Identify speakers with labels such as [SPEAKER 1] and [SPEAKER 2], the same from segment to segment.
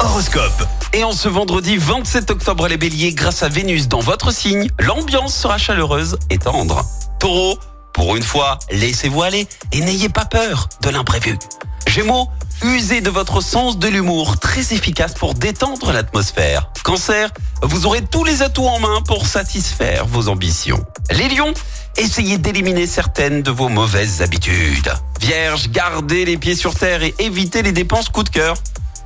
[SPEAKER 1] Horoscope.
[SPEAKER 2] Et en ce vendredi 27 octobre, les béliers, grâce à Vénus dans votre signe, l'ambiance sera chaleureuse et tendre. Taureau, pour une fois, laissez-vous aller et n'ayez pas peur de l'imprévu. Gémeaux, usez de votre sens de l'humour, très efficace pour détendre l'atmosphère. Cancer, vous aurez tous les atouts en main pour satisfaire vos ambitions. Les lions, essayez d'éliminer certaines de vos mauvaises habitudes. Vierge, gardez les pieds sur terre et évitez les dépenses coup de cœur.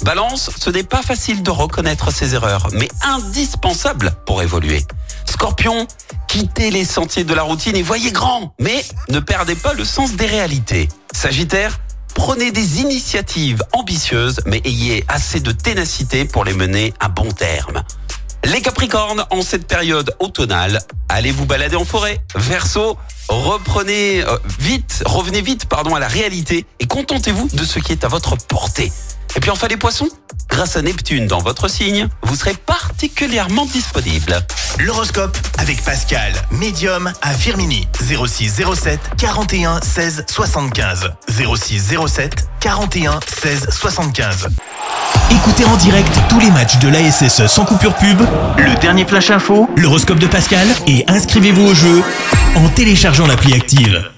[SPEAKER 2] Balance, ce n'est pas facile de reconnaître ses erreurs, mais indispensable pour évoluer. Scorpion, quittez les sentiers de la routine et voyez grand, mais ne perdez pas le sens des réalités. Sagittaire, prenez des initiatives ambitieuses, mais ayez assez de ténacité pour les mener à bon terme. Les Capricornes, en cette période automnale, allez vous balader en forêt. Verseau, reprenez euh, vite, revenez vite, pardon, à la réalité et contentez-vous de ce qui est à votre portée. Et puis enfin les poissons, grâce à Neptune dans votre signe, vous serez particulièrement disponible.
[SPEAKER 1] L'horoscope avec Pascal, médium à Firmini. 06 07 41 16 75. 06 07 41 16 75. Écoutez en direct tous les matchs de l'ASSE sans coupure pub, le dernier flash info, l'horoscope de Pascal et inscrivez-vous au jeu en téléchargeant l'appli active.